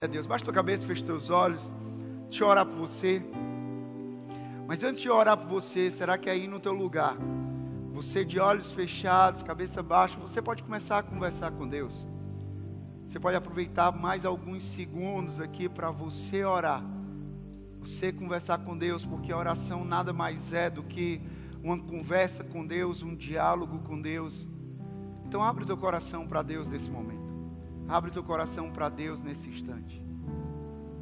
a Deus. Baixa tua cabeça, fecha teus olhos. Deixa eu orar por você. Mas antes de orar por você, será que aí no teu lugar, você de olhos fechados, cabeça baixa, você pode começar a conversar com Deus? Você pode aproveitar mais alguns segundos aqui para você orar. Você conversar com Deus, porque a oração nada mais é do que uma conversa com Deus, um diálogo com Deus. Então abre teu coração para Deus nesse momento. Abre teu coração para Deus nesse instante.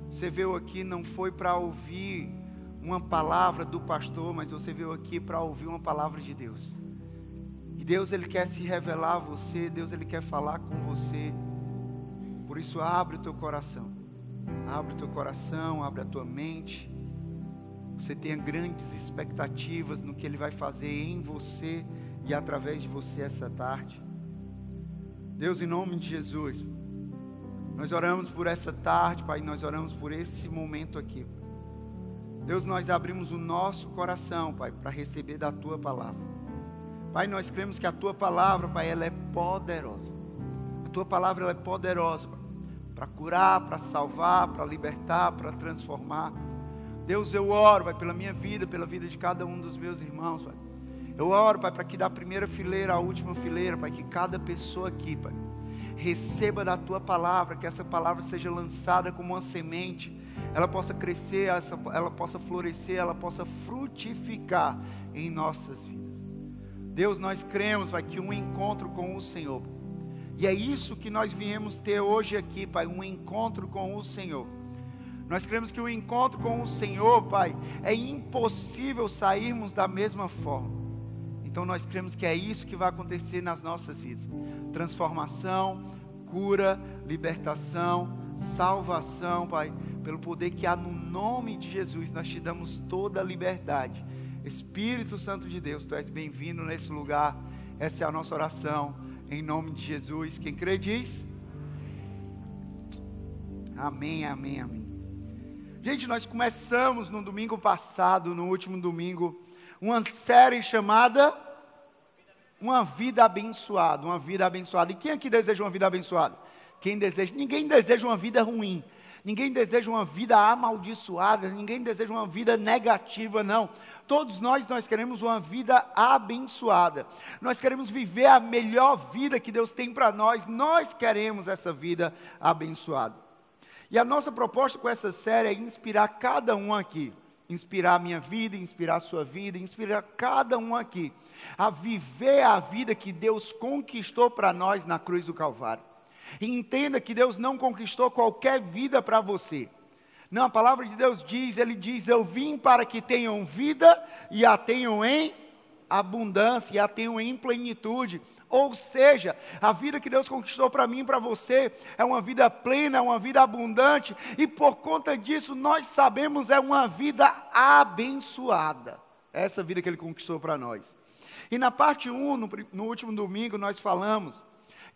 Você veio aqui não foi para ouvir uma palavra do pastor, mas você veio aqui para ouvir uma palavra de Deus. E Deus ele quer se revelar a você, Deus ele quer falar com você. Por isso abre o teu coração. Abre o teu coração, abre a tua mente. Você tenha grandes expectativas no que ele vai fazer em você e através de você essa tarde. Deus, em nome de Jesus, nós oramos por essa tarde, Pai, nós oramos por esse momento aqui. Deus, nós abrimos o nosso coração, Pai, para receber da tua palavra. Pai, nós cremos que a tua palavra, Pai, ela é poderosa. A tua palavra ela é poderosa para curar, para salvar, para libertar, para transformar. Deus, eu oro, Pai, pela minha vida, pela vida de cada um dos meus irmãos, Pai. Eu oro, Pai, para que da primeira fileira à última fileira, Pai, que cada pessoa aqui, Pai, receba da tua palavra, que essa palavra seja lançada como uma semente, ela possa crescer, ela possa florescer, ela possa frutificar em nossas vidas. Deus, nós cremos, Pai, que um encontro com o Senhor, e é isso que nós viemos ter hoje aqui, Pai, um encontro com o Senhor. Nós cremos que o encontro com o Senhor, Pai, é impossível sairmos da mesma forma. Então nós cremos que é isso que vai acontecer nas nossas vidas: transformação, cura, libertação, salvação, Pai, pelo poder que há no nome de Jesus, nós te damos toda a liberdade. Espírito Santo de Deus, tu és bem-vindo nesse lugar. Essa é a nossa oração, em nome de Jesus. Quem crê diz: Amém, amém, amém. Gente, nós começamos no domingo passado, no último domingo, uma série chamada uma vida abençoada, uma vida abençoada. E quem aqui deseja uma vida abençoada? Quem deseja? Ninguém deseja uma vida ruim. Ninguém deseja uma vida amaldiçoada, ninguém deseja uma vida negativa, não. Todos nós nós queremos uma vida abençoada. Nós queremos viver a melhor vida que Deus tem para nós. Nós queremos essa vida abençoada. E a nossa proposta com essa série é inspirar cada um aqui inspirar a minha vida, inspirar a sua vida, inspirar cada um aqui a viver a vida que Deus conquistou para nós na cruz do Calvário. E entenda que Deus não conquistou qualquer vida para você. Não, a palavra de Deus diz, ele diz: "Eu vim para que tenham vida e a tenham em abundância, e a tenham em plenitude". Ou seja, a vida que Deus conquistou para mim e para você é uma vida plena, é uma vida abundante, e por conta disso nós sabemos é uma vida abençoada. Essa vida que Ele conquistou para nós. E na parte 1, no, no último domingo, nós falamos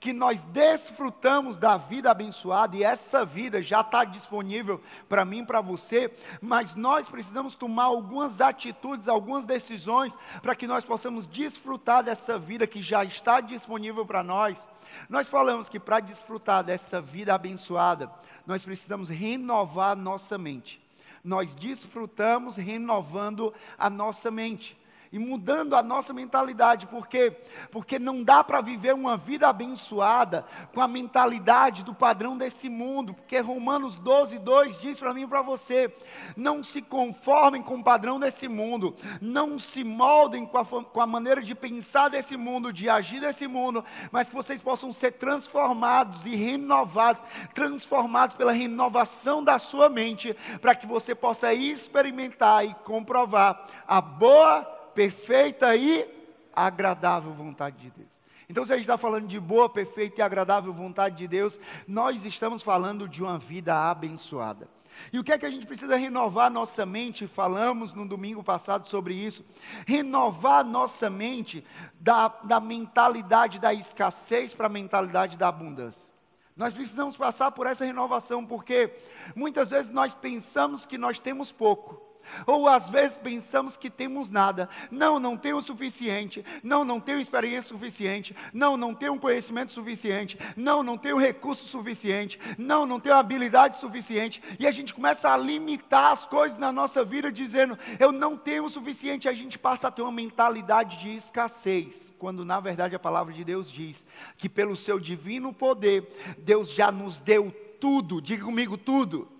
que nós desfrutamos da vida abençoada e essa vida já está disponível para mim, para você, mas nós precisamos tomar algumas atitudes, algumas decisões para que nós possamos desfrutar dessa vida que já está disponível para nós. Nós falamos que para desfrutar dessa vida abençoada, nós precisamos renovar nossa mente. Nós desfrutamos renovando a nossa mente e mudando a nossa mentalidade, porque porque não dá para viver uma vida abençoada com a mentalidade do padrão desse mundo, porque Romanos 12, 2 diz para mim e para você: não se conformem com o padrão desse mundo, não se moldem com a, com a maneira de pensar desse mundo, de agir desse mundo, mas que vocês possam ser transformados e renovados, transformados pela renovação da sua mente, para que você possa experimentar e comprovar a boa perfeita e agradável vontade de Deus. Então, se a gente está falando de boa, perfeita e agradável vontade de Deus, nós estamos falando de uma vida abençoada. E o que é que a gente precisa renovar nossa mente? Falamos no domingo passado sobre isso. Renovar nossa mente da, da mentalidade da escassez para a mentalidade da abundância. Nós precisamos passar por essa renovação, porque muitas vezes nós pensamos que nós temos pouco, Ou às vezes pensamos que temos nada. Não, não tenho o suficiente. Não, não tenho experiência suficiente. Não, não tenho conhecimento suficiente. Não, não tenho recurso suficiente. Não, não tenho habilidade suficiente. E a gente começa a limitar as coisas na nossa vida dizendo: eu não tenho o suficiente. A gente passa a ter uma mentalidade de escassez, quando na verdade a palavra de Deus diz que pelo seu divino poder, Deus já nos deu tudo. Diga comigo tudo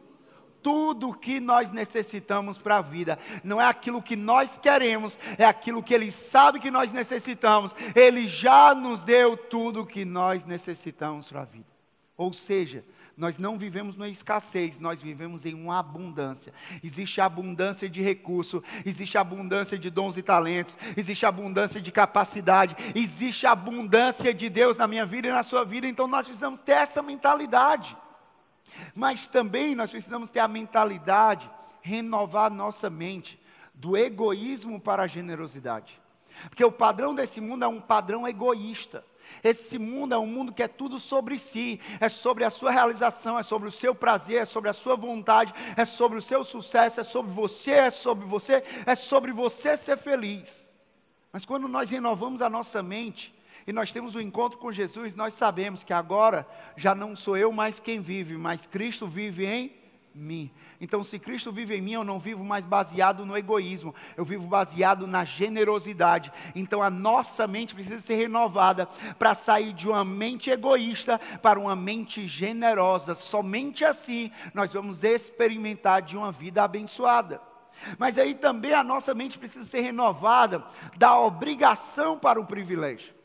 tudo o que nós necessitamos para a vida. Não é aquilo que nós queremos, é aquilo que Ele sabe que nós necessitamos. Ele já nos deu tudo o que nós necessitamos para a vida. Ou seja, nós não vivemos numa escassez, nós vivemos em uma abundância. Existe abundância de recurso, existe abundância de dons e talentos, existe abundância de capacidade, existe abundância de Deus na minha vida e na sua vida. Então nós precisamos ter essa mentalidade. Mas também nós precisamos ter a mentalidade, renovar nossa mente do egoísmo para a generosidade. Porque o padrão desse mundo é um padrão egoísta. Esse mundo é um mundo que é tudo sobre si, é sobre a sua realização, é sobre o seu prazer, é sobre a sua vontade, é sobre o seu sucesso, é sobre você, é sobre você, é sobre você ser feliz. Mas quando nós renovamos a nossa mente e nós temos um encontro com Jesus, nós sabemos que agora já não sou eu mais quem vive, mas Cristo vive em mim. Então, se Cristo vive em mim, eu não vivo mais baseado no egoísmo, eu vivo baseado na generosidade. Então, a nossa mente precisa ser renovada para sair de uma mente egoísta para uma mente generosa. Somente assim nós vamos experimentar de uma vida abençoada. Mas aí também a nossa mente precisa ser renovada da obrigação para o privilégio.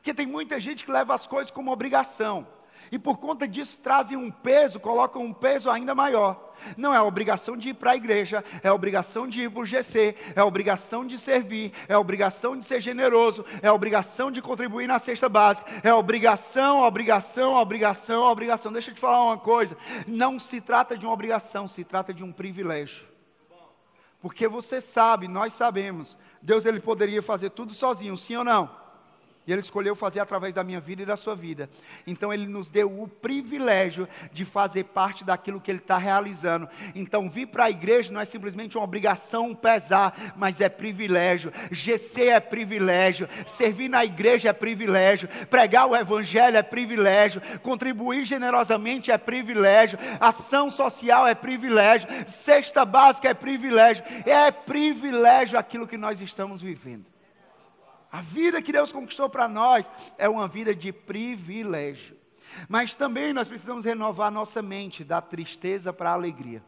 Porque tem muita gente que leva as coisas como obrigação. E por conta disso trazem um peso, colocam um peso ainda maior. Não é a obrigação de ir para a igreja, é a obrigação de ir para o GC, é a obrigação de servir, é a obrigação de ser generoso, é a obrigação de contribuir na cesta básica, é a obrigação, a obrigação, a obrigação, a obrigação. Deixa eu te falar uma coisa: não se trata de uma obrigação, se trata de um privilégio. Porque você sabe, nós sabemos, Deus ele poderia fazer tudo sozinho, sim ou não? E Ele escolheu fazer através da minha vida e da sua vida. Então Ele nos deu o privilégio de fazer parte daquilo que Ele está realizando. Então vir para a igreja não é simplesmente uma obrigação, um pesar, mas é privilégio. GC é privilégio. Servir na igreja é privilégio. Pregar o Evangelho é privilégio. Contribuir generosamente é privilégio. Ação social é privilégio. Cesta básica é privilégio. É privilégio aquilo que nós estamos vivendo. A vida que Deus conquistou para nós é uma vida de privilégio. Mas também nós precisamos renovar nossa mente da tristeza para a alegria.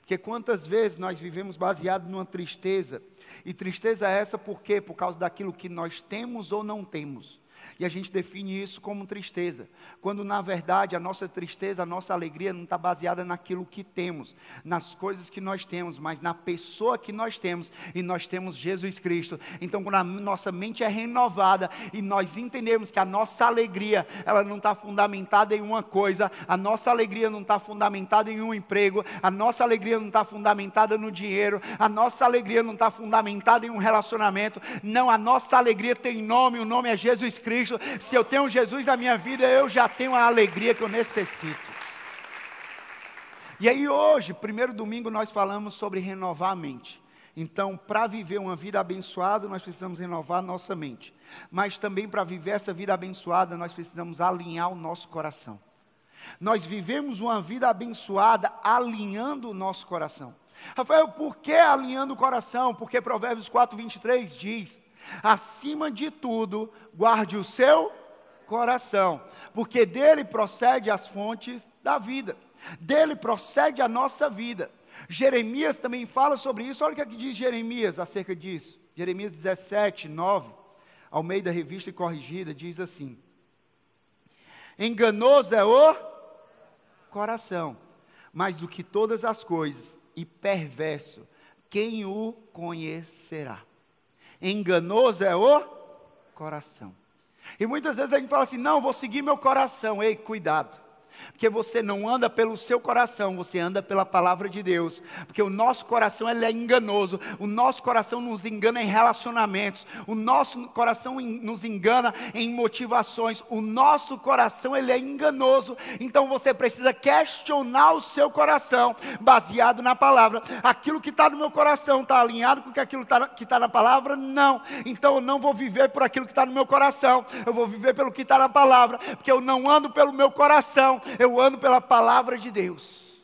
Porque quantas vezes nós vivemos baseado numa tristeza, e tristeza é essa por quê? Por causa daquilo que nós temos ou não temos. E a gente define isso como tristeza, quando na verdade a nossa tristeza, a nossa alegria não está baseada naquilo que temos, nas coisas que nós temos, mas na pessoa que nós temos, e nós temos Jesus Cristo. Então, quando a nossa mente é renovada e nós entendemos que a nossa alegria, ela não está fundamentada em uma coisa, a nossa alegria não está fundamentada em um emprego, a nossa alegria não está fundamentada no dinheiro, a nossa alegria não está fundamentada em um relacionamento, não, a nossa alegria tem nome, o nome é Jesus Cristo. Cristo. Se eu tenho Jesus na minha vida, eu já tenho a alegria que eu necessito. E aí hoje, primeiro domingo, nós falamos sobre renovar a mente. Então, para viver uma vida abençoada, nós precisamos renovar nossa mente. Mas também para viver essa vida abençoada, nós precisamos alinhar o nosso coração. Nós vivemos uma vida abençoada alinhando o nosso coração. Rafael, por que alinhando o coração? Porque Provérbios 4, 23 diz: Acima de tudo, guarde o seu coração, porque dele procede as fontes da vida, dele procede a nossa vida. Jeremias também fala sobre isso, olha o que, é que diz Jeremias acerca disso. Jeremias 17, 9, ao meio da revista e corrigida, diz assim: Enganoso é o coração, mais do que todas as coisas, e perverso, quem o conhecerá? Enganoso é o coração. E muitas vezes a gente fala assim: não, vou seguir meu coração. Ei, cuidado. Porque você não anda pelo seu coração, você anda pela palavra de Deus. Porque o nosso coração ele é enganoso. O nosso coração nos engana em relacionamentos. O nosso coração nos engana em motivações. O nosso coração ele é enganoso. Então você precisa questionar o seu coração baseado na palavra. Aquilo que está no meu coração está alinhado com aquilo que está na palavra? Não. Então eu não vou viver por aquilo que está no meu coração. Eu vou viver pelo que está na palavra. Porque eu não ando pelo meu coração eu ando pela palavra de Deus.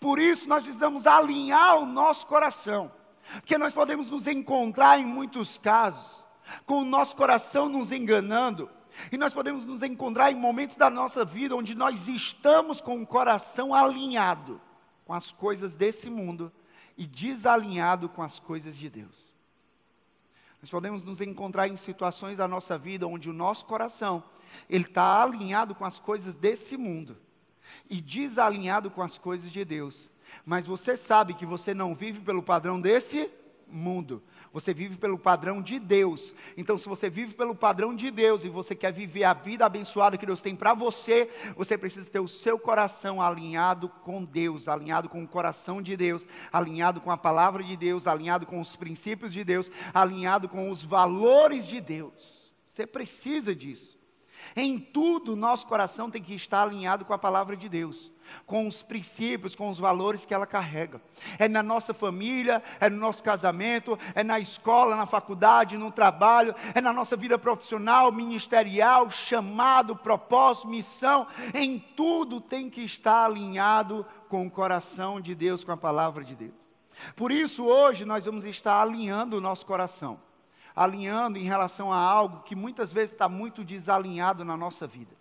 Por isso nós precisamos alinhar o nosso coração, porque nós podemos nos encontrar em muitos casos com o nosso coração nos enganando, e nós podemos nos encontrar em momentos da nossa vida onde nós estamos com o coração alinhado com as coisas desse mundo e desalinhado com as coisas de Deus. Nós podemos nos encontrar em situações da nossa vida onde o nosso coração ele está alinhado com as coisas desse mundo e desalinhado com as coisas de Deus. Mas você sabe que você não vive pelo padrão desse mundo. Você vive pelo padrão de Deus. Então, se você vive pelo padrão de Deus e você quer viver a vida abençoada que Deus tem para você, você precisa ter o seu coração alinhado com Deus, alinhado com o coração de Deus, alinhado com a palavra de Deus, alinhado com os princípios de Deus, alinhado com os valores de Deus. Você precisa disso. Em tudo, nosso coração tem que estar alinhado com a palavra de Deus, com os princípios, com os valores que ela carrega. É na nossa família, é no nosso casamento, é na escola, na faculdade, no trabalho, é na nossa vida profissional, ministerial, chamado, propósito, missão. Em tudo tem que estar alinhado com o coração de Deus, com a palavra de Deus. Por isso, hoje, nós vamos estar alinhando o nosso coração alinhando em relação a algo que muitas vezes está muito desalinhado na nossa vida,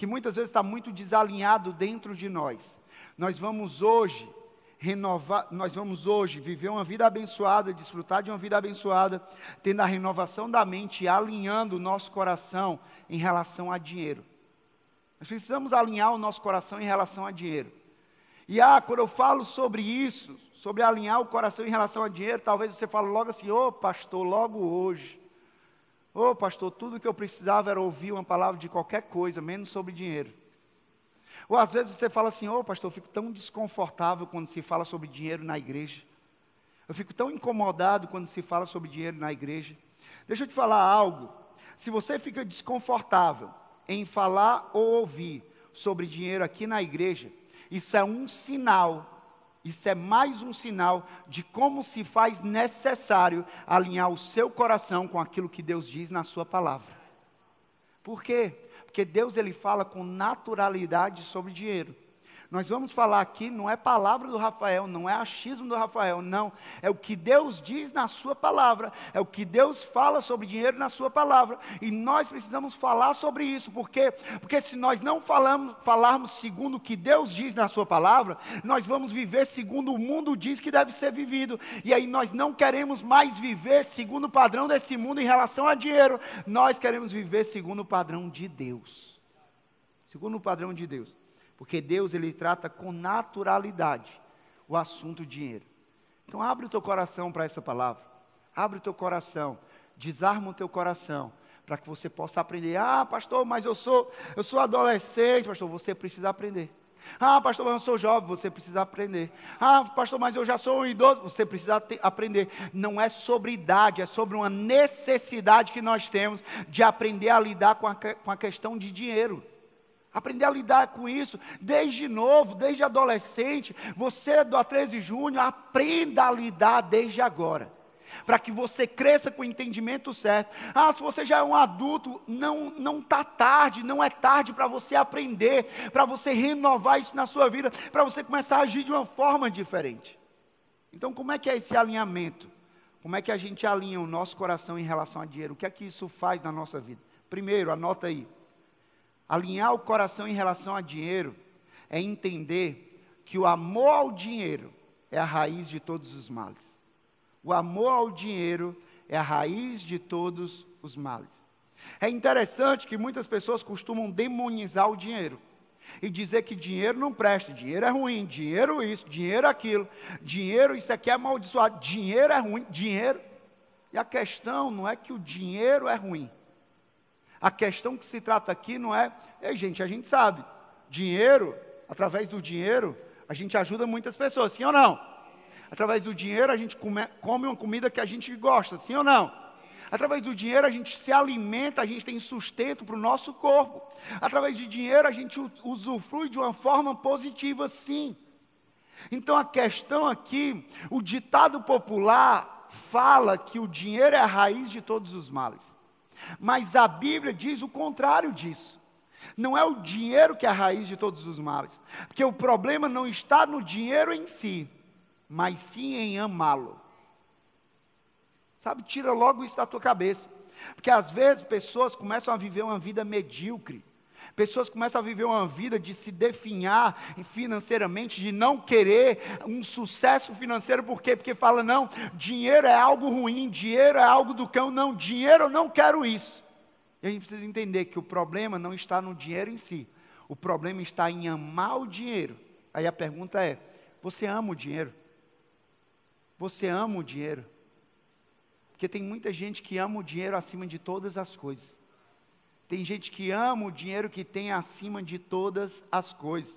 que muitas vezes está muito desalinhado dentro de nós. Nós vamos hoje renovar, nós vamos hoje viver uma vida abençoada, desfrutar de uma vida abençoada, tendo a renovação da mente e alinhando o nosso coração em relação a dinheiro. Nós precisamos alinhar o nosso coração em relação a dinheiro. E ah, quando eu falo sobre isso, sobre alinhar o coração em relação a dinheiro, talvez você fale logo assim: Ô oh, pastor, logo hoje. Ô oh, pastor, tudo que eu precisava era ouvir uma palavra de qualquer coisa, menos sobre dinheiro. Ou às vezes você fala assim: Ô oh, pastor, eu fico tão desconfortável quando se fala sobre dinheiro na igreja. Eu fico tão incomodado quando se fala sobre dinheiro na igreja. Deixa eu te falar algo. Se você fica desconfortável em falar ou ouvir sobre dinheiro aqui na igreja, isso é um sinal, isso é mais um sinal de como se faz necessário alinhar o seu coração com aquilo que Deus diz na sua palavra. Por quê? Porque Deus ele fala com naturalidade sobre dinheiro. Nós vamos falar aqui, não é palavra do Rafael, não é achismo do Rafael, não. É o que Deus diz na Sua palavra, é o que Deus fala sobre dinheiro na Sua palavra. E nós precisamos falar sobre isso, por quê? Porque se nós não falamos, falarmos segundo o que Deus diz na Sua palavra, nós vamos viver segundo o mundo diz que deve ser vivido. E aí nós não queremos mais viver segundo o padrão desse mundo em relação a dinheiro, nós queremos viver segundo o padrão de Deus. Segundo o padrão de Deus. Porque Deus ele trata com naturalidade o assunto dinheiro. Então abre o teu coração para essa palavra. Abre o teu coração, desarma o teu coração, para que você possa aprender. Ah, pastor, mas eu sou, eu sou adolescente, pastor, você precisa aprender. Ah, pastor, mas eu sou jovem, você precisa aprender. Ah, pastor, mas eu já sou um idoso, você precisa ter, aprender. Não é sobre idade, é sobre uma necessidade que nós temos de aprender a lidar com a, com a questão de dinheiro. Aprender a lidar com isso desde novo, desde adolescente. Você do A13 Júnior, aprenda a lidar desde agora. Para que você cresça com o entendimento certo. Ah, se você já é um adulto, não não está tarde, não é tarde para você aprender, para você renovar isso na sua vida, para você começar a agir de uma forma diferente. Então, como é que é esse alinhamento? Como é que a gente alinha o nosso coração em relação a dinheiro? O que é que isso faz na nossa vida? Primeiro, anota aí. Alinhar o coração em relação a dinheiro é entender que o amor ao dinheiro é a raiz de todos os males. O amor ao dinheiro é a raiz de todos os males. É interessante que muitas pessoas costumam demonizar o dinheiro e dizer que dinheiro não presta, dinheiro é ruim, dinheiro isso, dinheiro aquilo, dinheiro isso aqui é amaldiçoado, dinheiro é ruim, dinheiro. E a questão não é que o dinheiro é ruim. A questão que se trata aqui não é, ei gente, a gente sabe, dinheiro, através do dinheiro, a gente ajuda muitas pessoas, sim ou não? Através do dinheiro a gente come, come uma comida que a gente gosta, sim ou não? Através do dinheiro a gente se alimenta, a gente tem sustento para o nosso corpo. Através de dinheiro a gente usufrui de uma forma positiva, sim. Então a questão aqui, o ditado popular fala que o dinheiro é a raiz de todos os males. Mas a Bíblia diz o contrário disso. Não é o dinheiro que é a raiz de todos os males. Porque o problema não está no dinheiro em si, mas sim em amá-lo. Sabe, tira logo isso da tua cabeça. Porque às vezes pessoas começam a viver uma vida medíocre. Pessoas começam a viver uma vida de se definhar financeiramente, de não querer um sucesso financeiro, por quê? Porque fala, não, dinheiro é algo ruim, dinheiro é algo do cão, não, dinheiro eu não quero isso. E a gente precisa entender que o problema não está no dinheiro em si, o problema está em amar o dinheiro. Aí a pergunta é: você ama o dinheiro? Você ama o dinheiro? Porque tem muita gente que ama o dinheiro acima de todas as coisas. Tem gente que ama o dinheiro que tem acima de todas as coisas.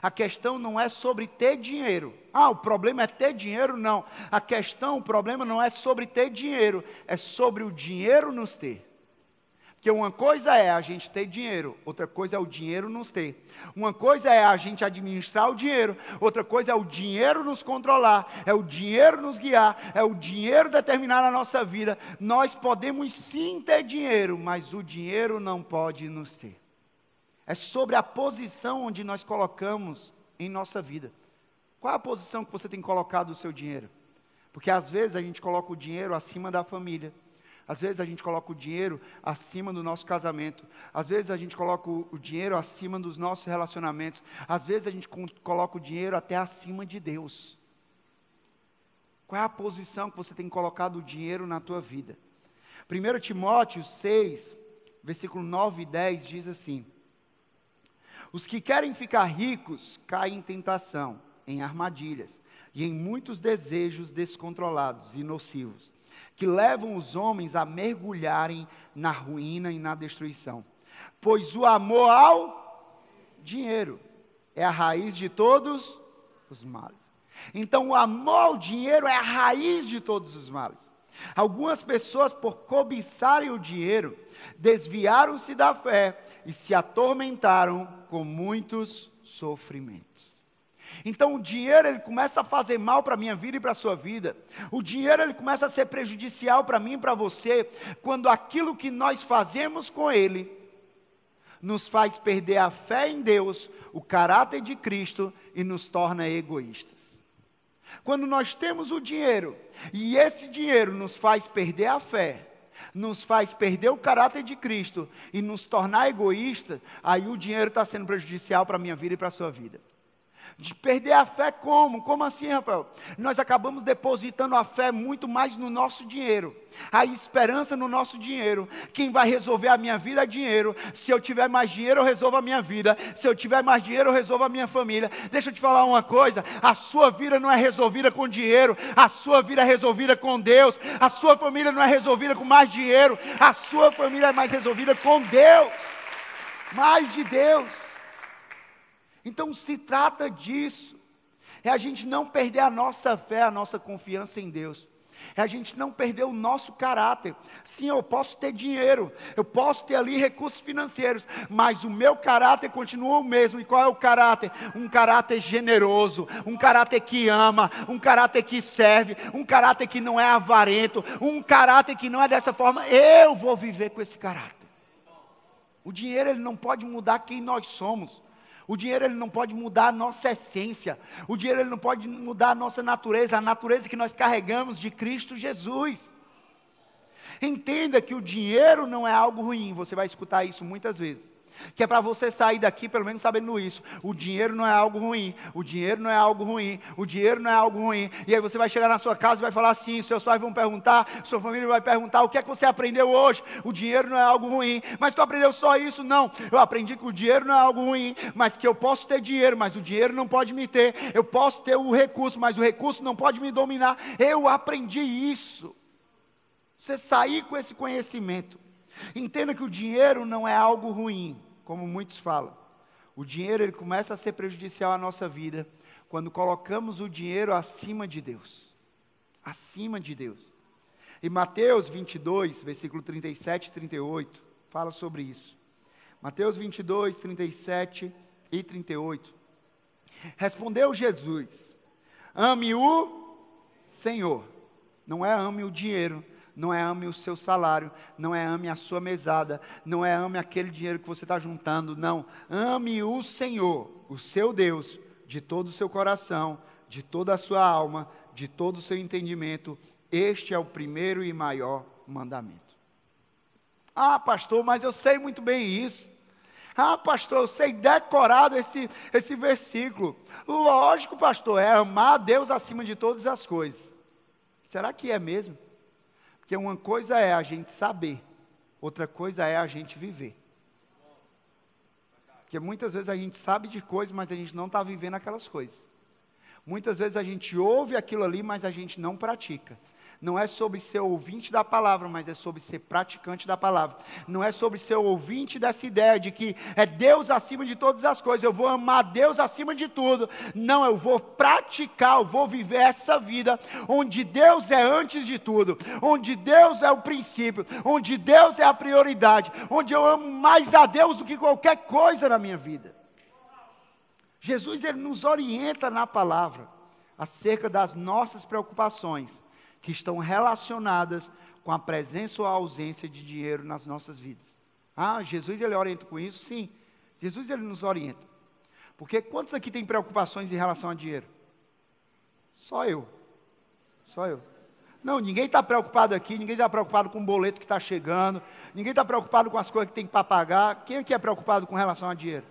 A questão não é sobre ter dinheiro. Ah, o problema é ter dinheiro? Não. A questão, o problema não é sobre ter dinheiro, é sobre o dinheiro nos ter. Porque uma coisa é a gente ter dinheiro, outra coisa é o dinheiro nos ter. Uma coisa é a gente administrar o dinheiro, outra coisa é o dinheiro nos controlar, é o dinheiro nos guiar, é o dinheiro determinar a nossa vida. Nós podemos sim ter dinheiro, mas o dinheiro não pode nos ter. É sobre a posição onde nós colocamos em nossa vida. Qual a posição que você tem colocado o seu dinheiro? Porque às vezes a gente coloca o dinheiro acima da família. Às vezes a gente coloca o dinheiro acima do nosso casamento. Às vezes a gente coloca o, dinheiro acima dos nossos relacionamentos. Às vezes a gente coloca o dinheiro até acima de Deus. Qual é a posição que você tem colocado o dinheiro na tua vida? 1 Timóteo 6, versículo 9 e 10 diz assim: Os que querem ficar ricos caem em tentação, em armadilhas e em muitos desejos descontrolados e nocivos que levam os homens a mergulharem na ruína e na destruição. Pois o amor ao dinheiro é a raiz de todos os males. Então, o amor ao dinheiro é a raiz de todos os males. Algumas pessoas, por cobiçarem o dinheiro, desviaram-se da fé e se atormentaram com muitos sofrimentos. Então o dinheiro ele começa a fazer mal para a minha vida e para a sua vida. O dinheiro ele começa a ser prejudicial para mim e para você quando aquilo que nós fazemos com ele nos faz perder a fé em Deus, o caráter de Cristo e nos torna egoístas. Quando nós temos o dinheiro e esse dinheiro nos faz perder a fé, nos faz perder o caráter de Cristo e nos tornar egoístas, aí o dinheiro está sendo prejudicial para a minha vida e para a sua vida. De perder a fé como? Como assim, Rafael? Nós acabamos depositando a fé muito mais no nosso dinheiro. A esperança no nosso dinheiro. Quem vai resolver a minha vida é dinheiro. Se eu tiver mais dinheiro, eu resolvo a minha vida. Se eu tiver mais dinheiro, eu resolvo a minha família. Deixa eu te falar uma coisa: a sua vida não é resolvida com dinheiro, a sua vida é resolvida com Deus. A sua família não é resolvida com mais dinheiro, a sua família é mais resolvida com Deus. Mais de Deus. Então se trata disso. É a gente não perder a nossa fé, a nossa confiança em Deus. É a gente não perder o nosso caráter. Sim, eu posso ter dinheiro, eu posso ter ali recursos financeiros, mas o meu caráter continua o mesmo. E qual é o caráter? Um caráter generoso, um caráter que ama, um caráter que serve, um caráter que não é avarento, um caráter que não é dessa forma. Eu vou viver com esse caráter. O dinheiro ele não pode mudar quem nós somos. O dinheiro ele não pode mudar a nossa essência. O dinheiro ele não pode mudar a nossa natureza, a natureza que nós carregamos de Cristo Jesus. Entenda que o dinheiro não é algo ruim. Você vai escutar isso muitas vezes que é para você sair daqui pelo menos sabendo isso. O dinheiro não é algo ruim, o dinheiro não é algo ruim, o dinheiro não é algo ruim. E aí você vai chegar na sua casa e vai falar assim, seus pais vão perguntar, sua família vai perguntar, o que é que você aprendeu hoje? O dinheiro não é algo ruim, mas tu aprendeu só isso? Não, eu aprendi que o dinheiro não é algo ruim, mas que eu posso ter dinheiro, mas o dinheiro não pode me ter. Eu posso ter o recurso, mas o recurso não pode me dominar. Eu aprendi isso. Você sair com esse conhecimento. Entenda que o dinheiro não é algo ruim como muitos falam. O dinheiro ele começa a ser prejudicial à nossa vida quando colocamos o dinheiro acima de Deus. Acima de Deus. Em Mateus 22, versículo 37 e 38, fala sobre isso. Mateus 22, 37 e 38. Respondeu Jesus: Ame o Senhor. Não é ame o dinheiro, não é ame o seu salário, não é ame a sua mesada, não é ame aquele dinheiro que você está juntando, não. Ame o Senhor, o seu Deus, de todo o seu coração, de toda a sua alma, de todo o seu entendimento. Este é o primeiro e maior mandamento. Ah, pastor, mas eu sei muito bem isso. Ah, pastor, eu sei decorado esse, esse versículo. Lógico, pastor, é amar a Deus acima de todas as coisas. Será que é mesmo? Porque uma coisa é a gente saber, outra coisa é a gente viver. Porque muitas vezes a gente sabe de coisas, mas a gente não está vivendo aquelas coisas. Muitas vezes a gente ouve aquilo ali, mas a gente não pratica não é sobre ser ouvinte da palavra, mas é sobre ser praticante da palavra. Não é sobre ser ouvinte dessa ideia de que é Deus acima de todas as coisas, eu vou amar Deus acima de tudo. Não, eu vou praticar, eu vou viver essa vida onde Deus é antes de tudo, onde Deus é o princípio, onde Deus é a prioridade, onde eu amo mais a Deus do que qualquer coisa na minha vida. Jesus ele nos orienta na palavra acerca das nossas preocupações que estão relacionadas com a presença ou a ausência de dinheiro nas nossas vidas. Ah, Jesus ele orienta com isso? Sim. Jesus ele nos orienta. Porque quantos aqui têm preocupações em relação a dinheiro? Só eu. Só eu. Não, ninguém está preocupado aqui, ninguém está preocupado com o boleto que está chegando, ninguém está preocupado com as coisas que tem para pagar. Quem aqui é preocupado com relação a dinheiro?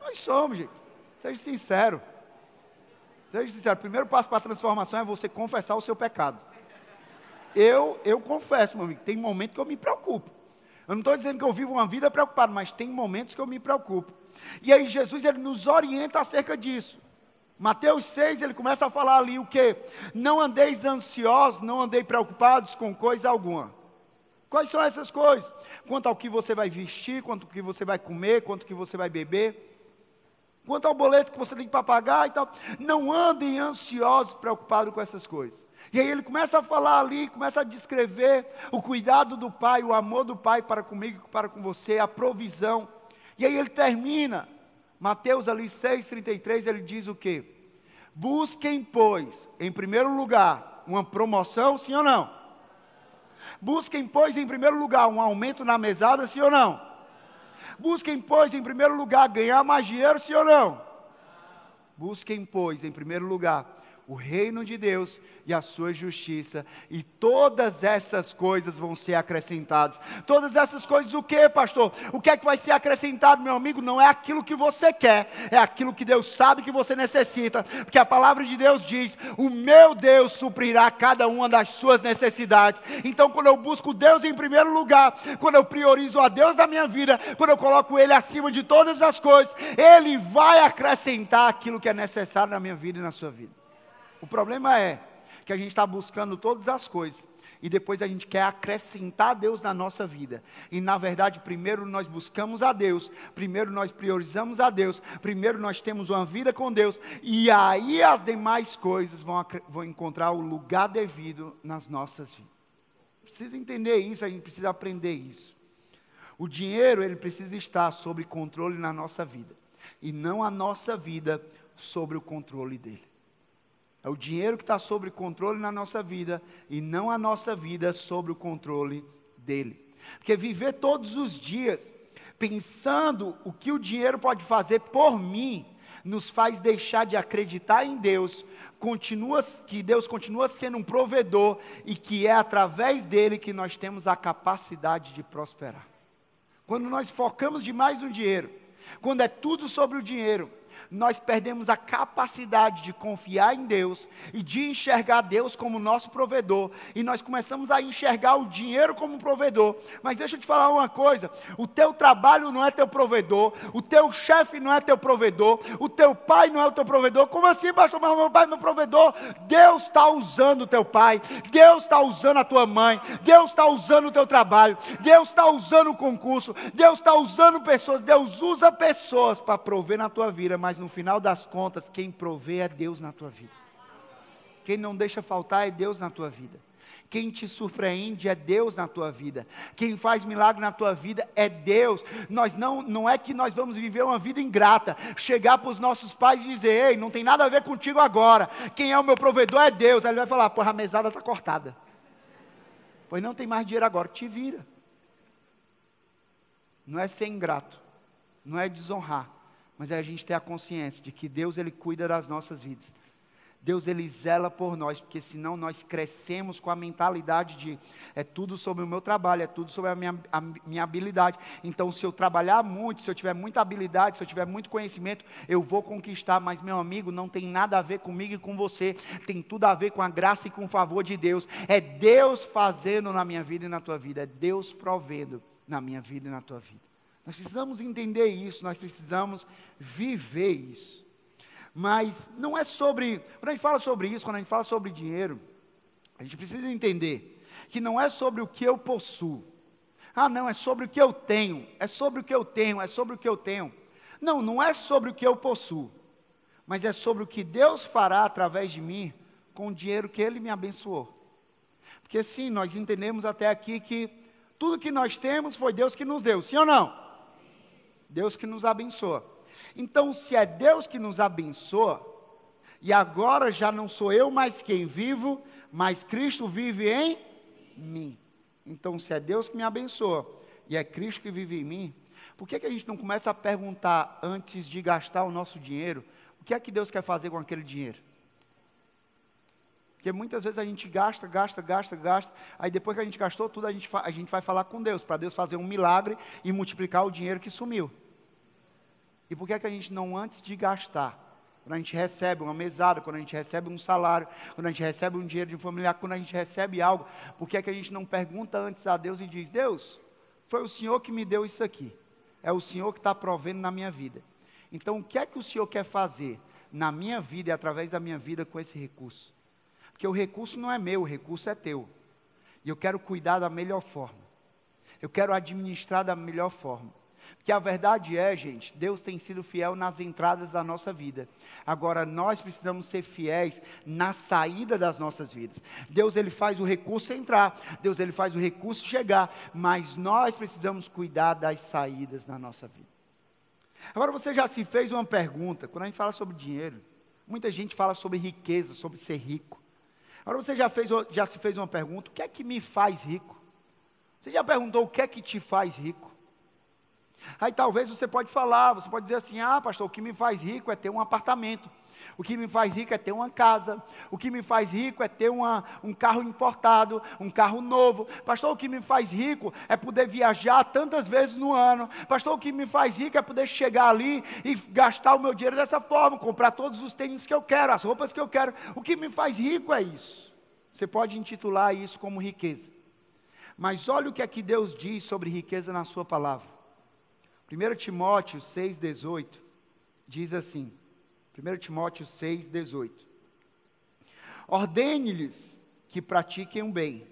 Nós somos, gente. Seja sincero. Seja sincero. O primeiro passo para a transformação é você confessar o seu pecado eu, eu confesso, meu amigo, tem momentos que eu me preocupo. Eu não estou dizendo que eu vivo uma vida preocupada, mas tem momentos que eu me preocupo. E aí Jesus ele nos orienta acerca disso. Mateus 6, ele começa a falar ali o que? Não andeis ansiosos, não andeis preocupados com coisa alguma. Quais são essas coisas? Quanto ao que você vai vestir, quanto ao que você vai comer, quanto ao que você vai beber, quanto ao boleto que você tem para pagar e tal. Não andem ansiosos, preocupados com essas coisas. E aí ele começa a falar ali, começa a descrever o cuidado do pai, o amor do pai para comigo, para com você, a provisão. E aí ele termina, Mateus ali 6,33, ele diz o quê? Busquem, pois, em primeiro lugar, uma promoção, sim ou não? Busquem, pois, em primeiro lugar, um aumento na mesada, sim ou não? Busquem, pois, em primeiro lugar, ganhar mais dinheiro, sim ou não? Busquem, pois, em primeiro lugar, o reino de Deus e a sua justiça, e todas essas coisas vão ser acrescentadas. Todas essas coisas, o que, pastor? O que é que vai ser acrescentado, meu amigo? Não é aquilo que você quer, é aquilo que Deus sabe que você necessita, porque a palavra de Deus diz: O meu Deus suprirá cada uma das suas necessidades. Então, quando eu busco Deus em primeiro lugar, quando eu priorizo a Deus da minha vida, quando eu coloco Ele acima de todas as coisas, Ele vai acrescentar aquilo que é necessário na minha vida e na sua vida. O problema é que a gente está buscando todas as coisas e depois a gente quer acrescentar Deus na nossa vida. E na verdade, primeiro nós buscamos a Deus, primeiro nós priorizamos a Deus, primeiro nós temos uma vida com Deus, e aí as demais coisas vão, vão encontrar o lugar devido nas nossas vidas. Precisa entender isso, a gente precisa aprender isso. O dinheiro, ele precisa estar sob controle na nossa vida, e não a nossa vida sobre o controle dele. É o dinheiro que está sob controle na nossa vida e não a nossa vida sob o controle dele. Porque viver todos os dias pensando o que o dinheiro pode fazer por mim nos faz deixar de acreditar em Deus, continua, que Deus continua sendo um provedor e que é através dele que nós temos a capacidade de prosperar. Quando nós focamos demais no dinheiro, quando é tudo sobre o dinheiro, nós perdemos a capacidade de confiar em Deus e de enxergar Deus como nosso provedor, e nós começamos a enxergar o dinheiro como provedor. Mas deixa eu te falar uma coisa: o teu trabalho não é teu provedor, o teu chefe não é teu provedor, o teu pai não é o teu provedor. Como assim, pastor? Mas meu pai é meu provedor. Deus está usando o teu pai, Deus está usando a tua mãe, Deus está usando o teu trabalho, Deus está usando o concurso, Deus está usando pessoas, Deus usa pessoas para prover na tua vida, mas no final das contas, quem provê é Deus na tua vida. Quem não deixa faltar é Deus na tua vida. Quem te surpreende é Deus na tua vida. Quem faz milagre na tua vida é Deus. Nós não, não é que nós vamos viver uma vida ingrata, chegar para os nossos pais e dizer: "Ei, não tem nada a ver contigo agora. Quem é o meu provedor é Deus". Aí ele vai falar: "Porra, a mesada está cortada". Pois não tem mais dinheiro agora, te vira. Não é ser ingrato, não é desonrar, mas é a gente ter a consciência de que Deus ele cuida das nossas vidas. Deus ele zela por nós, porque senão nós crescemos com a mentalidade de é tudo sobre o meu trabalho, é tudo sobre a minha, a minha habilidade. Então, se eu trabalhar muito, se eu tiver muita habilidade, se eu tiver muito conhecimento, eu vou conquistar. Mas, meu amigo, não tem nada a ver comigo e com você, tem tudo a ver com a graça e com o favor de Deus. É Deus fazendo na minha vida e na tua vida, é Deus provendo na minha vida e na tua vida. Nós precisamos entender isso, nós precisamos viver isso. Mas não é sobre, quando a gente fala sobre isso, quando a gente fala sobre dinheiro, a gente precisa entender que não é sobre o que eu possuo. Ah, não, é sobre o que eu tenho, é sobre o que eu tenho, é sobre o que eu tenho. Não, não é sobre o que eu possuo, mas é sobre o que Deus fará através de mim com o dinheiro que Ele me abençoou. Porque sim, nós entendemos até aqui que tudo que nós temos foi Deus que nos deu, sim ou não? Deus que nos abençoa. Então, se é Deus que nos abençoa, e agora já não sou eu mais quem vivo, mas Cristo vive em mim. Então, se é Deus que me abençoa e é Cristo que vive em mim, por que, que a gente não começa a perguntar antes de gastar o nosso dinheiro, o que é que Deus quer fazer com aquele dinheiro? Porque muitas vezes a gente gasta, gasta, gasta, gasta, aí depois que a gente gastou tudo, a gente, a gente vai falar com Deus, para Deus fazer um milagre e multiplicar o dinheiro que sumiu. E por que, é que a gente não, antes de gastar, quando a gente recebe uma mesada, quando a gente recebe um salário, quando a gente recebe um dinheiro de um familiar, quando a gente recebe algo, por que, é que a gente não pergunta antes a Deus e diz: Deus, foi o Senhor que me deu isso aqui, é o Senhor que está provendo na minha vida. Então, o que é que o Senhor quer fazer na minha vida e através da minha vida com esse recurso? Porque o recurso não é meu, o recurso é teu. E eu quero cuidar da melhor forma. Eu quero administrar da melhor forma. Que a verdade é, gente, Deus tem sido fiel nas entradas da nossa vida. Agora nós precisamos ser fiéis na saída das nossas vidas. Deus ele faz o recurso entrar, Deus ele faz o recurso chegar, mas nós precisamos cuidar das saídas na nossa vida. Agora você já se fez uma pergunta, quando a gente fala sobre dinheiro, muita gente fala sobre riqueza, sobre ser rico. Agora você já, fez, já se fez uma pergunta, o que é que me faz rico? Você já perguntou o que é que te faz rico? Aí talvez você pode falar, você pode dizer assim: ah, pastor, o que me faz rico é ter um apartamento. O que me faz rico é ter uma casa. O que me faz rico é ter uma, um carro importado, um carro novo. Pastor, o que me faz rico é poder viajar tantas vezes no ano. Pastor, o que me faz rico é poder chegar ali e gastar o meu dinheiro dessa forma, comprar todos os tênis que eu quero, as roupas que eu quero. O que me faz rico é isso. Você pode intitular isso como riqueza. Mas olha o que é que Deus diz sobre riqueza na sua palavra. 1 Timóteo 6,18 diz assim: 1 Timóteo 6,18: Ordene-lhes que pratiquem o bem,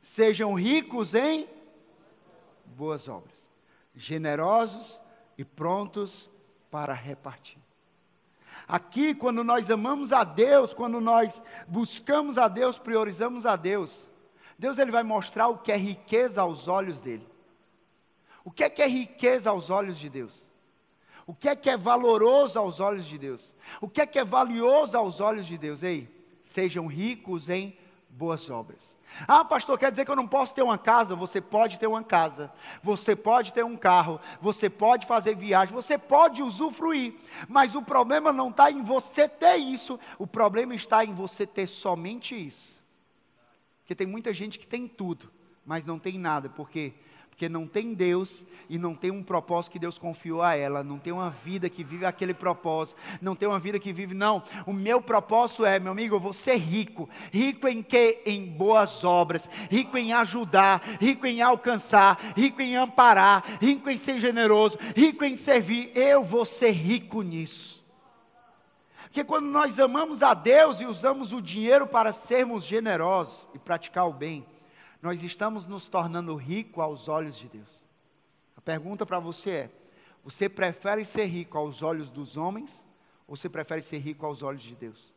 sejam ricos em boas obras, generosos e prontos para repartir. Aqui, quando nós amamos a Deus, quando nós buscamos a Deus, priorizamos a Deus, Deus ele vai mostrar o que é riqueza aos olhos dele. O que é que é riqueza aos olhos de Deus? O que é que é valoroso aos olhos de Deus? O que é que é valioso aos olhos de Deus? Ei, sejam ricos em boas obras. Ah, pastor, quer dizer que eu não posso ter uma casa? Você pode ter uma casa, você pode ter um carro, você pode fazer viagem, você pode usufruir, mas o problema não está em você ter isso, o problema está em você ter somente isso. Porque tem muita gente que tem tudo, mas não tem nada, porque Porque não tem Deus e não tem um propósito que Deus confiou a ela, não tem uma vida que vive aquele propósito, não tem uma vida que vive, não. O meu propósito é, meu amigo, eu vou ser rico. Rico em quê? Em boas obras, rico em ajudar, rico em alcançar, rico em amparar, rico em ser generoso, rico em servir. Eu vou ser rico nisso. Porque quando nós amamos a Deus e usamos o dinheiro para sermos generosos e praticar o bem, nós estamos nos tornando ricos aos olhos de Deus. A pergunta para você é: você prefere ser rico aos olhos dos homens ou você prefere ser rico aos olhos de Deus?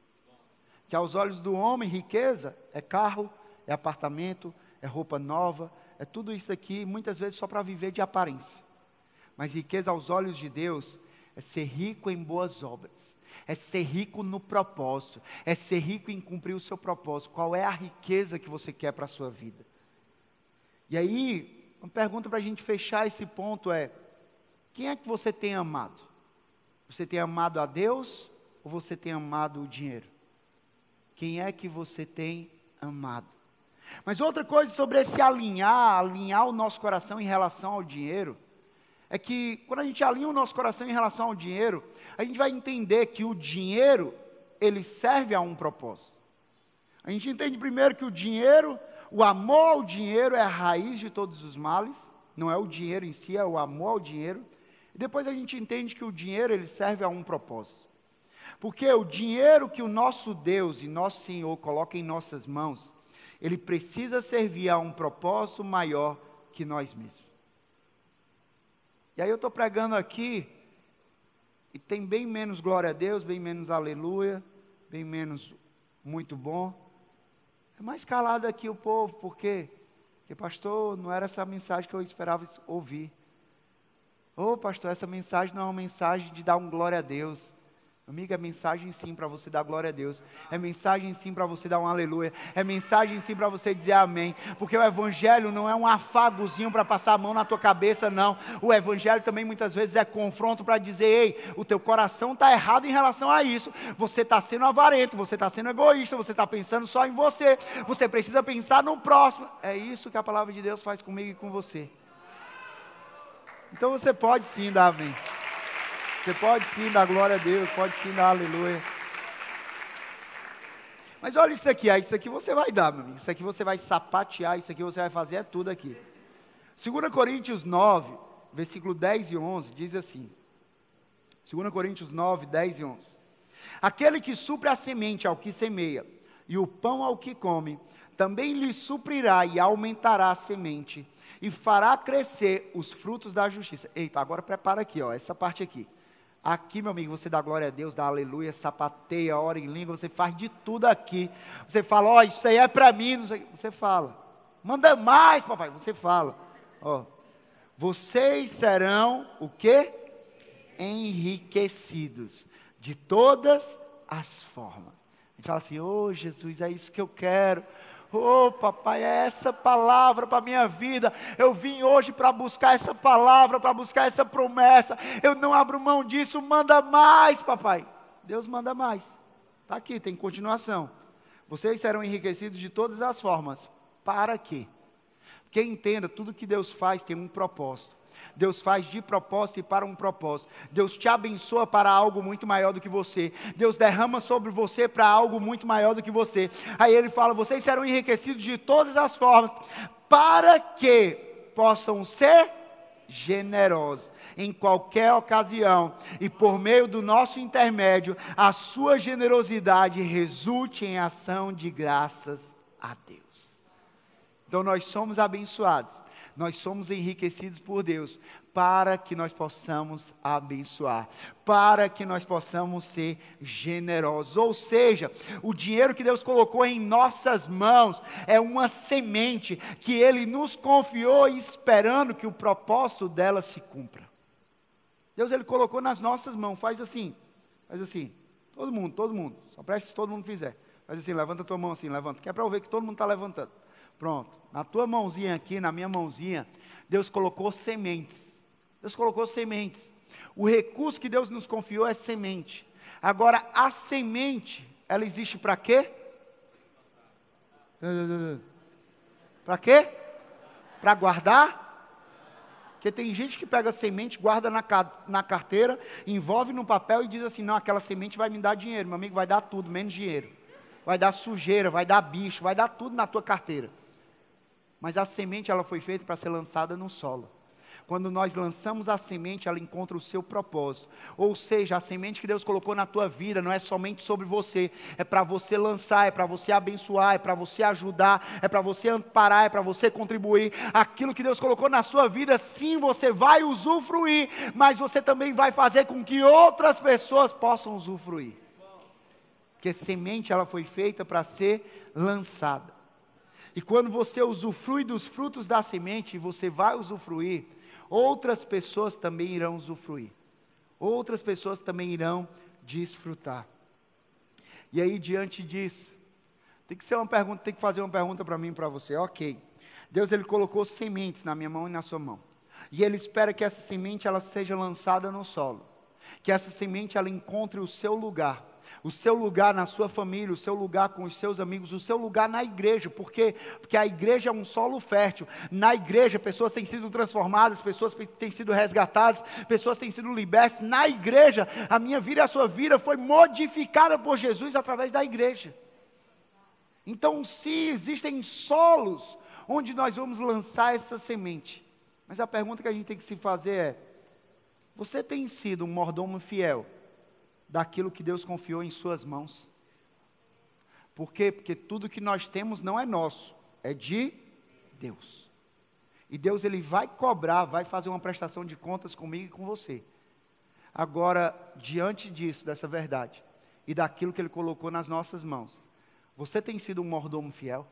Que aos olhos do homem, riqueza é carro, é apartamento, é roupa nova, é tudo isso aqui, muitas vezes só para viver de aparência. Mas riqueza aos olhos de Deus é ser rico em boas obras, é ser rico no propósito, é ser rico em cumprir o seu propósito. Qual é a riqueza que você quer para a sua vida? E aí, uma pergunta para a gente fechar esse ponto é: quem é que você tem amado? Você tem amado a Deus ou você tem amado o dinheiro? Quem é que você tem amado? Mas outra coisa sobre esse alinhar, alinhar o nosso coração em relação ao dinheiro, é que quando a gente alinha o nosso coração em relação ao dinheiro, a gente vai entender que o dinheiro, ele serve a um propósito. A gente entende primeiro que o dinheiro o amor ao dinheiro é a raiz de todos os males, não é o dinheiro em si, é o amor ao dinheiro. E depois a gente entende que o dinheiro ele serve a um propósito. Porque o dinheiro que o nosso Deus e nosso Senhor coloca em nossas mãos, ele precisa servir a um propósito maior que nós mesmos. E aí eu estou pregando aqui, e tem bem menos glória a Deus, bem menos aleluia, bem menos muito bom. É mais calado aqui o povo, por quê? Porque, pastor, não era essa mensagem que eu esperava ouvir. Ô, oh, pastor, essa mensagem não é uma mensagem de dar um glória a Deus. Amiga, é mensagem sim para você dar glória a Deus. É mensagem sim para você dar um aleluia. É mensagem sim para você dizer amém. Porque o evangelho não é um afagozinho para passar a mão na tua cabeça, não. O evangelho também muitas vezes é confronto para dizer: ei, o teu coração está errado em relação a isso. Você está sendo avarento, você está sendo egoísta, você está pensando só em você. Você precisa pensar no próximo. É isso que a palavra de Deus faz comigo e com você. Então você pode sim dar amém. Você pode sim dar glória a Deus, pode sim dar aleluia. Mas olha isso aqui, isso aqui você vai dar, meu amigo. Isso aqui você vai sapatear, isso aqui você vai fazer, é tudo aqui. 2 Coríntios 9, versículo 10 e 11, diz assim. 2 Coríntios 9, 10 e 11. Aquele que supre a semente ao que semeia, e o pão ao que come, também lhe suprirá e aumentará a semente, e fará crescer os frutos da justiça. Eita, agora prepara aqui, ó, essa parte aqui. Aqui, meu amigo, você dá glória a Deus, dá aleluia, sapateia, ora em língua, você faz de tudo aqui. Você fala, ó, oh, isso aí é para mim, você fala. Manda mais, papai, você fala. Ó, vocês serão o quê? Enriquecidos de todas as formas. A gente fala assim, ô oh, Jesus, é isso que eu quero. Oh, papai, é essa palavra para a minha vida. Eu vim hoje para buscar essa palavra, para buscar essa promessa. Eu não abro mão disso. Manda mais, papai. Deus manda mais. Está aqui, tem continuação. Vocês serão enriquecidos de todas as formas. Para quê? Porque entenda, tudo que Deus faz tem um propósito. Deus faz de propósito e para um propósito. Deus te abençoa para algo muito maior do que você. Deus derrama sobre você para algo muito maior do que você. Aí ele fala: vocês serão enriquecidos de todas as formas, para que possam ser generosos em qualquer ocasião e por meio do nosso intermédio, a sua generosidade resulte em ação de graças a Deus. Então nós somos abençoados nós somos enriquecidos por Deus para que nós possamos abençoar, para que nós possamos ser generosos. Ou seja, o dinheiro que Deus colocou em nossas mãos é uma semente que Ele nos confiou esperando que o propósito dela se cumpra. Deus Ele colocou nas nossas mãos, faz assim, faz assim, todo mundo, todo mundo, só preste se todo mundo fizer. Faz assim, levanta a tua mão assim, levanta, que é para eu ver que todo mundo está levantando. Pronto. Na tua mãozinha aqui, na minha mãozinha, Deus colocou sementes. Deus colocou sementes. O recurso que Deus nos confiou é semente. Agora, a semente, ela existe para quê? Para quê? Para guardar? Porque tem gente que pega semente, guarda na, na carteira, envolve no papel e diz assim: não, aquela semente vai me dar dinheiro. Meu amigo, vai dar tudo, menos dinheiro. Vai dar sujeira, vai dar bicho, vai dar tudo na tua carteira. Mas a semente ela foi feita para ser lançada no solo. Quando nós lançamos a semente, ela encontra o seu propósito. Ou seja, a semente que Deus colocou na tua vida não é somente sobre você, é para você lançar, é para você abençoar, é para você ajudar, é para você amparar, é para você contribuir. Aquilo que Deus colocou na sua vida, sim, você vai usufruir, mas você também vai fazer com que outras pessoas possam usufruir. Porque semente ela foi feita para ser lançada. E quando você usufrui dos frutos da semente, você vai usufruir, outras pessoas também irão usufruir. Outras pessoas também irão desfrutar. E aí, diante disso, tem que ser uma pergunta, tem que fazer uma pergunta para mim e para você. Ok. Deus ele colocou sementes na minha mão e na sua mão. E ele espera que essa semente ela seja lançada no solo. Que essa semente ela encontre o seu lugar o seu lugar na sua família, o seu lugar com os seus amigos, o seu lugar na igreja. Por quê? Porque a igreja é um solo fértil. Na igreja, pessoas têm sido transformadas, pessoas têm sido resgatadas, pessoas têm sido libertas. Na igreja, a minha vida e a sua vida foi modificada por Jesus através da igreja. Então, sim, existem solos onde nós vamos lançar essa semente. Mas a pergunta que a gente tem que se fazer é: você tem sido um mordomo fiel? Daquilo que Deus confiou em suas mãos. Por quê? Porque tudo que nós temos não é nosso, é de Deus. E Deus ele vai cobrar, vai fazer uma prestação de contas comigo e com você. Agora, diante disso, dessa verdade e daquilo que ele colocou nas nossas mãos, você tem sido um mordomo fiel?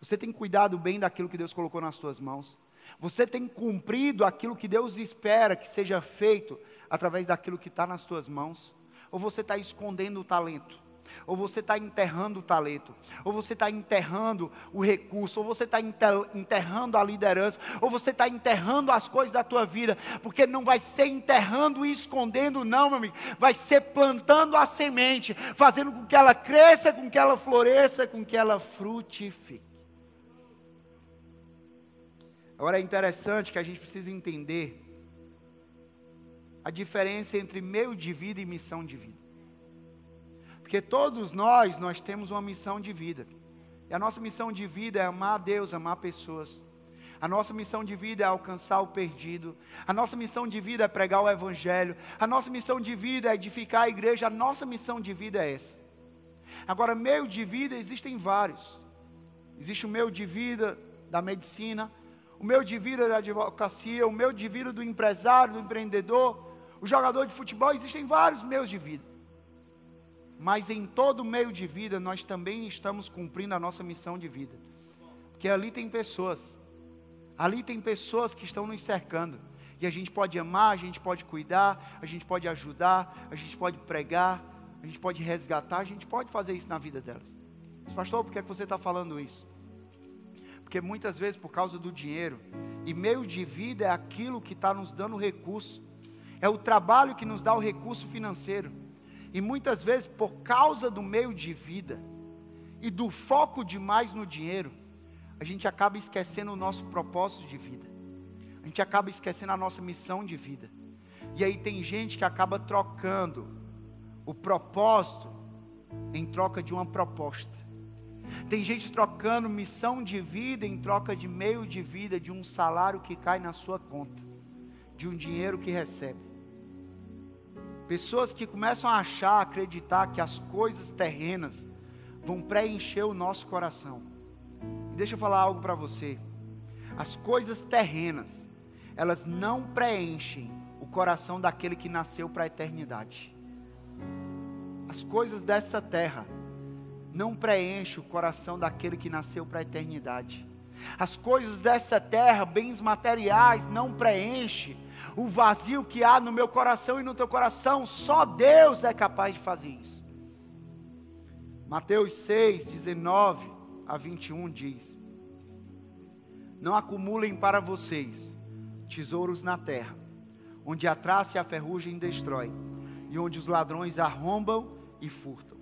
Você tem cuidado bem daquilo que Deus colocou nas suas mãos? Você tem cumprido aquilo que Deus espera que seja feito através daquilo que está nas tuas mãos? Ou você está escondendo o talento? Ou você está enterrando o talento, ou você está enterrando o recurso, ou você está enterrando a liderança, ou você está enterrando as coisas da tua vida, porque não vai ser enterrando e escondendo, não, meu amigo, vai ser plantando a semente, fazendo com que ela cresça, com que ela floresça, com que ela frutifique. Agora é interessante que a gente precisa entender a diferença entre meio de vida e missão de vida. Porque todos nós, nós temos uma missão de vida. E a nossa missão de vida é amar a Deus, amar pessoas. A nossa missão de vida é alcançar o perdido. A nossa missão de vida é pregar o Evangelho. A nossa missão de vida é edificar a igreja. A nossa missão de vida é essa. Agora, meio de vida existem vários. Existe o meio de vida da medicina, o meu de vida da advocacia, o meu de vida do empresário, do empreendedor, o jogador de futebol, existem vários meios de vida. Mas em todo meio de vida nós também estamos cumprindo a nossa missão de vida. Porque ali tem pessoas. Ali tem pessoas que estão nos cercando. E a gente pode amar, a gente pode cuidar, a gente pode ajudar, a gente pode pregar, a gente pode resgatar, a gente pode fazer isso na vida delas. Mas, pastor, por que, é que você está falando isso? Porque muitas vezes, por causa do dinheiro, e meio de vida é aquilo que está nos dando recurso, é o trabalho que nos dá o recurso financeiro. E muitas vezes, por causa do meio de vida e do foco demais no dinheiro, a gente acaba esquecendo o nosso propósito de vida. A gente acaba esquecendo a nossa missão de vida. E aí tem gente que acaba trocando o propósito em troca de uma proposta. Tem gente trocando missão de vida em troca de meio de vida, de um salário que cai na sua conta, de um dinheiro que recebe. Pessoas que começam a achar, acreditar que as coisas terrenas vão preencher o nosso coração. Deixa eu falar algo para você. As coisas terrenas, elas não preenchem o coração daquele que nasceu para a eternidade. As coisas dessa terra, não preenche o coração daquele que nasceu para a eternidade. As coisas dessa terra, bens materiais, não preenche o vazio que há no meu coração e no teu coração. Só Deus é capaz de fazer isso. Mateus 6, 19 a 21 diz: Não acumulem para vocês tesouros na terra, onde a traça e a ferrugem destrói, e onde os ladrões arrombam e furtam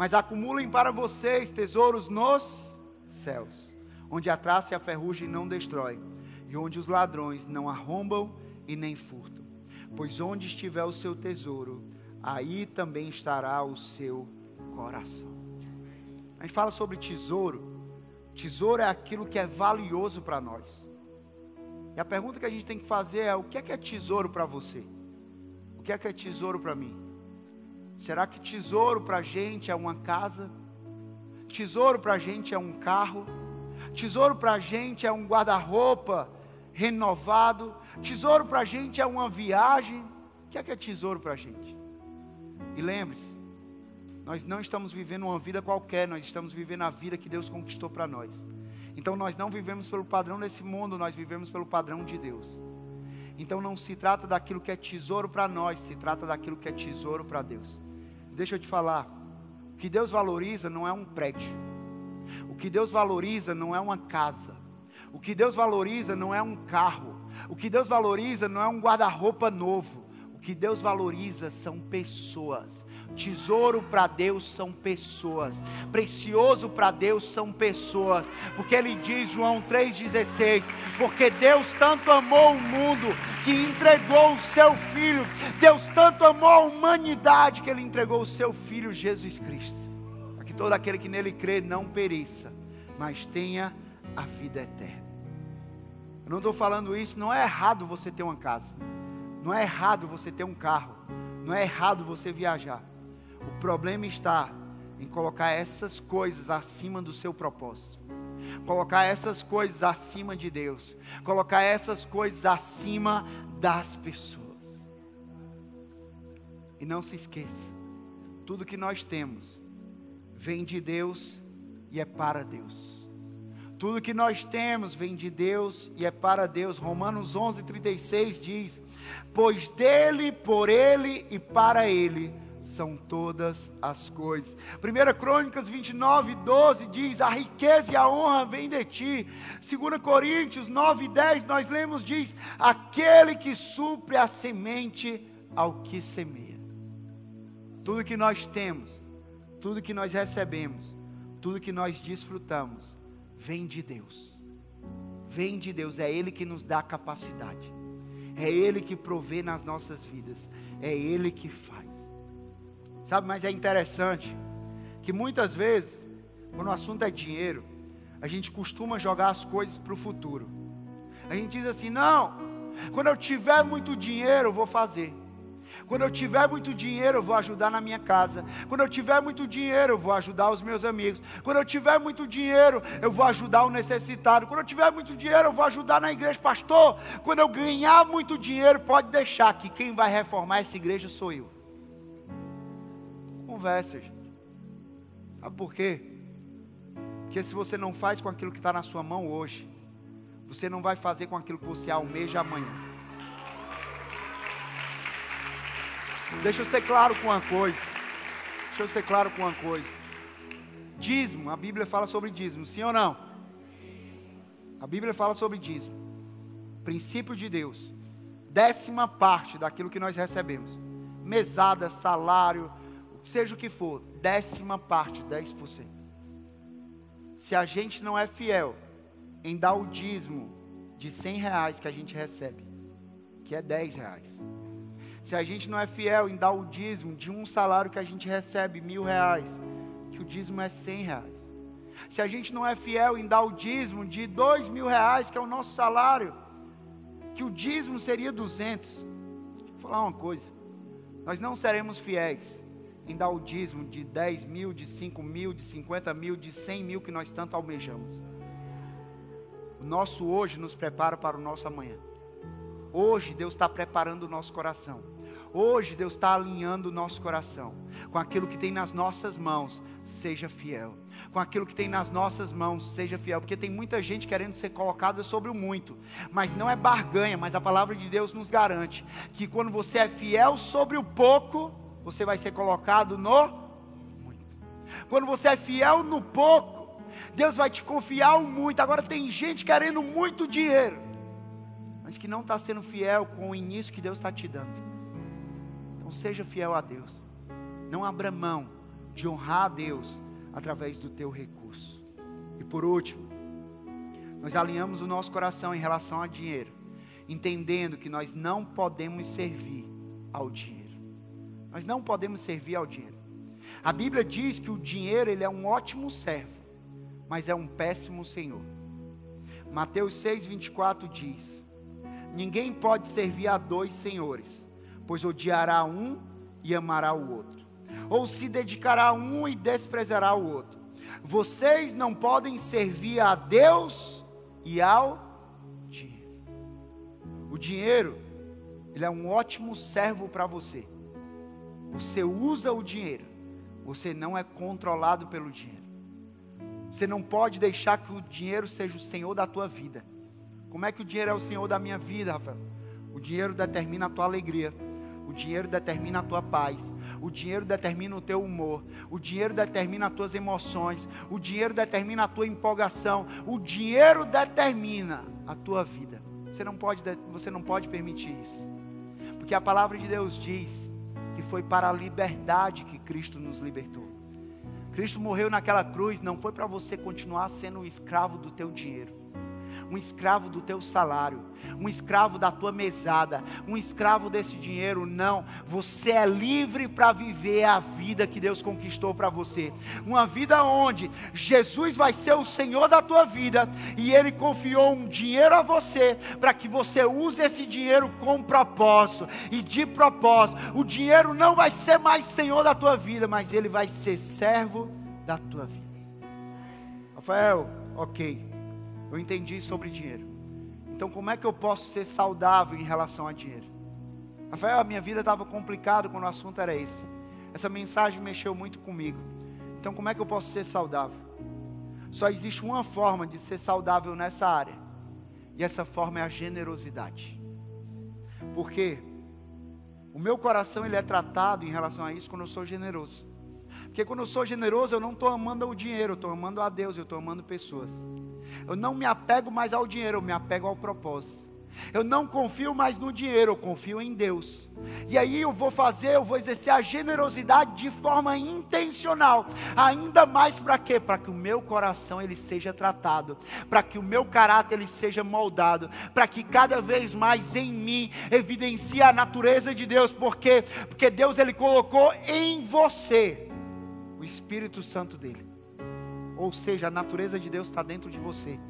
mas acumulem para vocês tesouros nos céus, onde a traça e a ferrugem não destrói, e onde os ladrões não arrombam e nem furtam. Pois onde estiver o seu tesouro, aí também estará o seu coração. A gente fala sobre tesouro. Tesouro é aquilo que é valioso para nós. E a pergunta que a gente tem que fazer é: o que é que é tesouro para você? O que é que é tesouro para mim? Será que tesouro para a gente é uma casa? Tesouro para a gente é um carro? Tesouro para a gente é um guarda-roupa renovado? Tesouro para a gente é uma viagem? O que é que é tesouro para a gente? E lembre-se, nós não estamos vivendo uma vida qualquer, nós estamos vivendo a vida que Deus conquistou para nós. Então nós não vivemos pelo padrão desse mundo, nós vivemos pelo padrão de Deus. Então não se trata daquilo que é tesouro para nós, se trata daquilo que é tesouro para Deus. Deixa eu te falar, o que Deus valoriza não é um prédio. O que Deus valoriza não é uma casa. O que Deus valoriza não é um carro. O que Deus valoriza não é um guarda-roupa novo. O que Deus valoriza são pessoas. Tesouro para Deus são pessoas, precioso para Deus são pessoas, porque ele diz, João 3,16: Porque Deus tanto amou o mundo que entregou o seu Filho, Deus tanto amou a humanidade que ele entregou o seu Filho Jesus Cristo, para que todo aquele que nele crê não pereça, mas tenha a vida eterna. Eu não estou falando isso, não é errado você ter uma casa, não é errado você ter um carro, não é errado você viajar. O problema está em colocar essas coisas acima do seu propósito. Colocar essas coisas acima de Deus. Colocar essas coisas acima das pessoas. E não se esqueça: tudo que nós temos vem de Deus e é para Deus. Tudo que nós temos vem de Deus e é para Deus. Romanos 11:36 diz: Pois dele, por ele e para ele são todas as coisas. 1 Crônicas 29, 12 diz: A riqueza e a honra vêm de ti. 2 Coríntios 9, 10, nós lemos: diz: Aquele que supre a semente ao que semeia. Tudo que nós temos, tudo que nós recebemos, tudo que nós desfrutamos, vem de Deus. Vem de Deus, é Ele que nos dá capacidade, é Ele que provê nas nossas vidas, é Ele que faz. Sabe, mas é interessante que muitas vezes, quando o assunto é dinheiro, a gente costuma jogar as coisas para o futuro. A gente diz assim: não, quando eu tiver muito dinheiro, eu vou fazer. Quando eu tiver muito dinheiro, eu vou ajudar na minha casa. Quando eu tiver muito dinheiro, eu vou ajudar os meus amigos. Quando eu tiver muito dinheiro, eu vou ajudar o necessitado. Quando eu tiver muito dinheiro, eu vou ajudar na igreja. Pastor, quando eu ganhar muito dinheiro, pode deixar que quem vai reformar essa igreja sou eu conversa, gente. Sabe por quê? Porque se você não faz com aquilo que está na sua mão hoje, você não vai fazer com aquilo que você almeja amanhã. Deixa eu ser claro com uma coisa. Deixa eu ser claro com uma coisa. Dízimo, a Bíblia fala sobre dízimo, sim ou não? A Bíblia fala sobre dízimo. Princípio de Deus. Décima parte daquilo que nós recebemos. Mesada, salário, seja o que for, décima parte, 10%. Se a gente não é fiel em dar o dízimo de 100 reais que a gente recebe, que é 10 reais. Se a gente não é fiel em dar o dízimo de um salário que a gente recebe, mil reais, que o dízimo é 100 reais. Se a gente não é fiel em dar o dízimo de dois mil reais, que é o nosso salário, que o dízimo seria 200. Deixa eu falar uma coisa. Nós não seremos fiéis em dar o dízimo de 10 mil, de 5 mil, de 50 mil, de 100 mil que nós tanto almejamos. O nosso hoje nos prepara para o nosso amanhã. Hoje Deus está preparando o nosso coração. Hoje Deus está alinhando o nosso coração com aquilo que tem nas nossas mãos. Seja fiel. Com aquilo que tem nas nossas mãos, seja fiel. Porque tem muita gente querendo ser colocada sobre o muito. Mas não é barganha, mas a palavra de Deus nos garante que quando você é fiel sobre o pouco, você vai ser colocado no muito. Quando você é fiel no pouco, Deus vai te confiar o muito. Agora tem gente querendo muito dinheiro, mas que não está sendo fiel com o início que Deus está te dando. Então seja fiel a Deus. Não abra mão de honrar a Deus através do teu recurso. E por último, nós alinhamos o nosso coração em relação a dinheiro, entendendo que nós não podemos servir ao dinheiro. Nós não podemos servir ao dinheiro. A Bíblia diz que o dinheiro ele é um ótimo servo, mas é um péssimo senhor. Mateus 6:24 diz: Ninguém pode servir a dois senhores, pois odiará um e amará o outro, ou se dedicará a um e desprezará o outro. Vocês não podem servir a Deus e ao dinheiro. O dinheiro, ele é um ótimo servo para você. Você usa o dinheiro, você não é controlado pelo dinheiro. Você não pode deixar que o dinheiro seja o senhor da tua vida. Como é que o dinheiro é o senhor da minha vida, Rafael? O dinheiro determina a tua alegria. O dinheiro determina a tua paz. O dinheiro determina o teu humor. O dinheiro determina as tuas emoções. O dinheiro determina a tua empolgação. O dinheiro determina a tua vida. Você não pode, você não pode permitir isso. Porque a palavra de Deus diz que foi para a liberdade que Cristo nos libertou. Cristo morreu naquela cruz, não foi para você continuar sendo o escravo do teu dinheiro um escravo do teu salário, um escravo da tua mesada, um escravo desse dinheiro. Não, você é livre para viver a vida que Deus conquistou para você. Uma vida onde Jesus vai ser o Senhor da tua vida e Ele confiou um dinheiro a você para que você use esse dinheiro com propósito e de propósito. O dinheiro não vai ser mais Senhor da tua vida, mas ele vai ser servo da tua vida. Rafael, ok. Eu entendi sobre dinheiro. Então, como é que eu posso ser saudável em relação a dinheiro? Rafael, a minha vida estava complicada quando o assunto era esse. Essa mensagem mexeu muito comigo. Então, como é que eu posso ser saudável? Só existe uma forma de ser saudável nessa área. E essa forma é a generosidade. Porque o meu coração ele é tratado em relação a isso quando eu sou generoso. Porque quando eu sou generoso, eu não estou amando o dinheiro, eu estou amando a Deus, eu estou amando pessoas. Eu não me apego mais ao dinheiro, eu me apego ao propósito. Eu não confio mais no dinheiro, eu confio em Deus. E aí eu vou fazer, eu vou exercer a generosidade de forma intencional. Ainda mais para quê? Para que o meu coração ele seja tratado, para que o meu caráter ele seja moldado, para que cada vez mais em mim evidencie a natureza de Deus, porque porque Deus ele colocou em você o Espírito Santo dele. Ou seja, a natureza de Deus está dentro de você.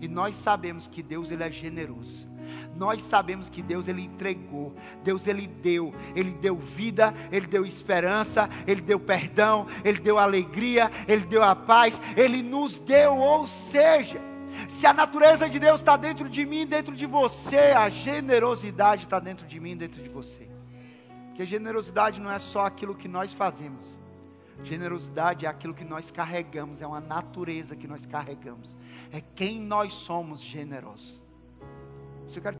E nós sabemos que Deus ele é generoso. Nós sabemos que Deus ele entregou, Deus ele deu, ele deu vida, ele deu esperança, ele deu perdão, ele deu alegria, ele deu a paz, ele nos deu, ou seja, se a natureza de Deus está dentro de mim, dentro de você, a generosidade está dentro de mim, dentro de você. Porque generosidade não é só aquilo que nós fazemos. Generosidade é aquilo que nós carregamos, é uma natureza que nós carregamos. É quem nós somos generosos. Você quer